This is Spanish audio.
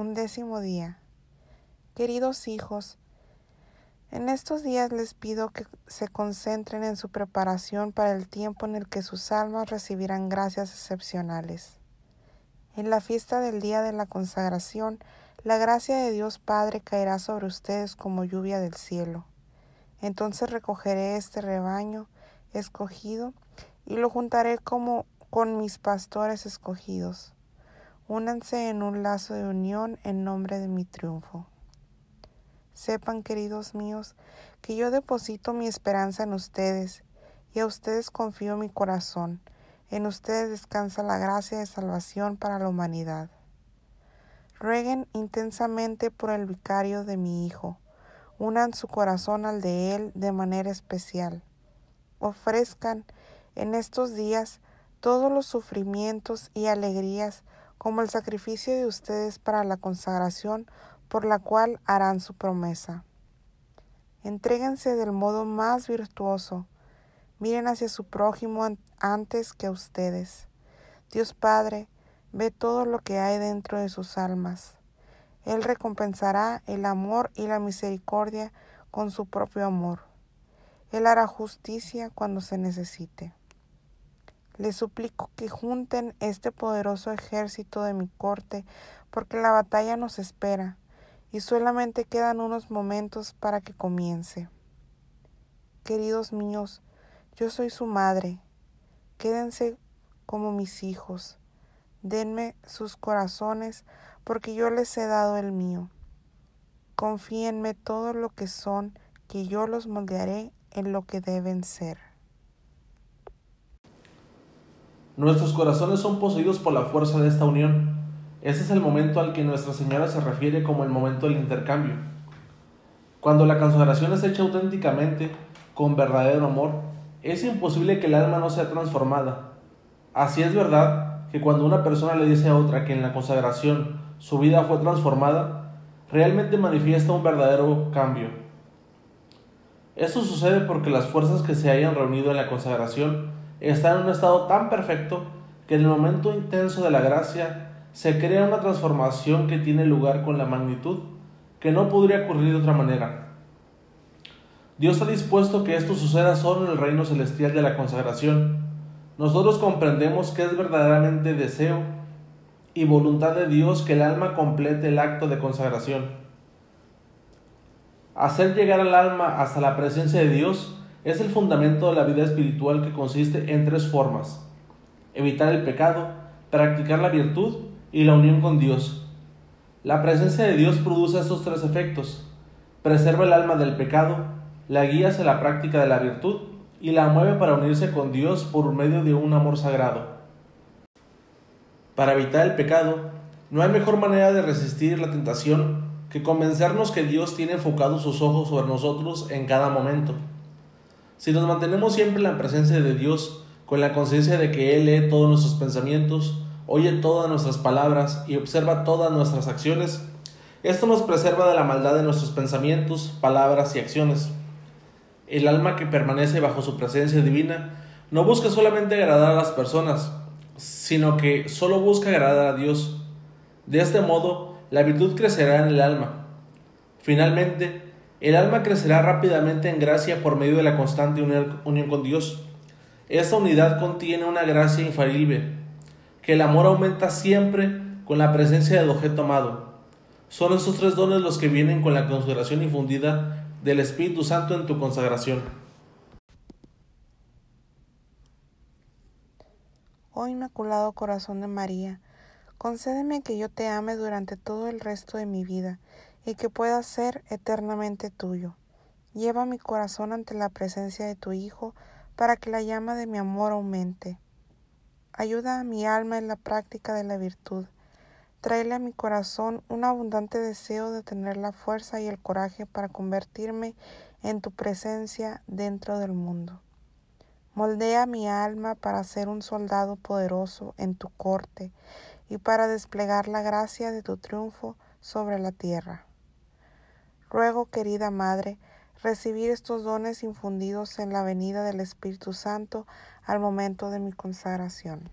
Undécimo día. Queridos hijos, en estos días les pido que se concentren en su preparación para el tiempo en el que sus almas recibirán gracias excepcionales. En la fiesta del día de la consagración, la gracia de Dios Padre caerá sobre ustedes como lluvia del cielo. Entonces recogeré este rebaño escogido y lo juntaré como con mis pastores escogidos. Únanse en un lazo de unión en nombre de mi triunfo. Sepan, queridos míos, que yo deposito mi esperanza en ustedes y a ustedes confío mi corazón. En ustedes descansa la gracia de salvación para la humanidad. Rueguen intensamente por el vicario de mi Hijo. Unan su corazón al de Él de manera especial. Ofrezcan en estos días todos los sufrimientos y alegrías como el sacrificio de ustedes para la consagración por la cual harán su promesa. Entréguense del modo más virtuoso, miren hacia su prójimo antes que a ustedes. Dios Padre ve todo lo que hay dentro de sus almas. Él recompensará el amor y la misericordia con su propio amor. Él hará justicia cuando se necesite. Les suplico que junten este poderoso ejército de mi corte, porque la batalla nos espera, y solamente quedan unos momentos para que comience. Queridos míos, yo soy su madre. Quédense como mis hijos. Denme sus corazones, porque yo les he dado el mío. Confíenme todo lo que son, que yo los moldearé en lo que deben ser. Nuestros corazones son poseídos por la fuerza de esta unión. Ese es el momento al que Nuestra Señora se refiere como el momento del intercambio. Cuando la consagración es hecha auténticamente, con verdadero amor, es imposible que el alma no sea transformada. Así es verdad que cuando una persona le dice a otra que en la consagración su vida fue transformada, realmente manifiesta un verdadero cambio. Esto sucede porque las fuerzas que se hayan reunido en la consagración está en un estado tan perfecto que en el momento intenso de la gracia se crea una transformación que tiene lugar con la magnitud que no podría ocurrir de otra manera. Dios ha dispuesto que esto suceda solo en el reino celestial de la consagración. Nosotros comprendemos que es verdaderamente deseo y voluntad de Dios que el alma complete el acto de consagración. Hacer llegar al alma hasta la presencia de Dios es el fundamento de la vida espiritual que consiste en tres formas. Evitar el pecado, practicar la virtud y la unión con Dios. La presencia de Dios produce estos tres efectos. Preserva el alma del pecado, la guía hacia la práctica de la virtud y la mueve para unirse con Dios por medio de un amor sagrado. Para evitar el pecado, no hay mejor manera de resistir la tentación que convencernos que Dios tiene enfocados sus ojos sobre nosotros en cada momento. Si nos mantenemos siempre en la presencia de Dios, con la conciencia de que Él lee todos nuestros pensamientos, oye todas nuestras palabras y observa todas nuestras acciones, esto nos preserva de la maldad de nuestros pensamientos, palabras y acciones. El alma que permanece bajo su presencia divina no busca solamente agradar a las personas, sino que solo busca agradar a Dios. De este modo, la virtud crecerá en el alma. Finalmente, el alma crecerá rápidamente en gracia por medio de la constante unión con Dios. Esta unidad contiene una gracia infalible, que el amor aumenta siempre con la presencia del objeto amado. Son estos tres dones los que vienen con la consagración infundida del Espíritu Santo en tu consagración. Oh Inmaculado Corazón de María, concédeme que yo te ame durante todo el resto de mi vida y que pueda ser eternamente tuyo. Lleva mi corazón ante la presencia de tu Hijo para que la llama de mi amor aumente. Ayuda a mi alma en la práctica de la virtud. Tráele a mi corazón un abundante deseo de tener la fuerza y el coraje para convertirme en tu presencia dentro del mundo. Moldea mi alma para ser un soldado poderoso en tu corte y para desplegar la gracia de tu triunfo sobre la tierra. Ruego, querida Madre, recibir estos dones infundidos en la venida del Espíritu Santo al momento de mi consagración.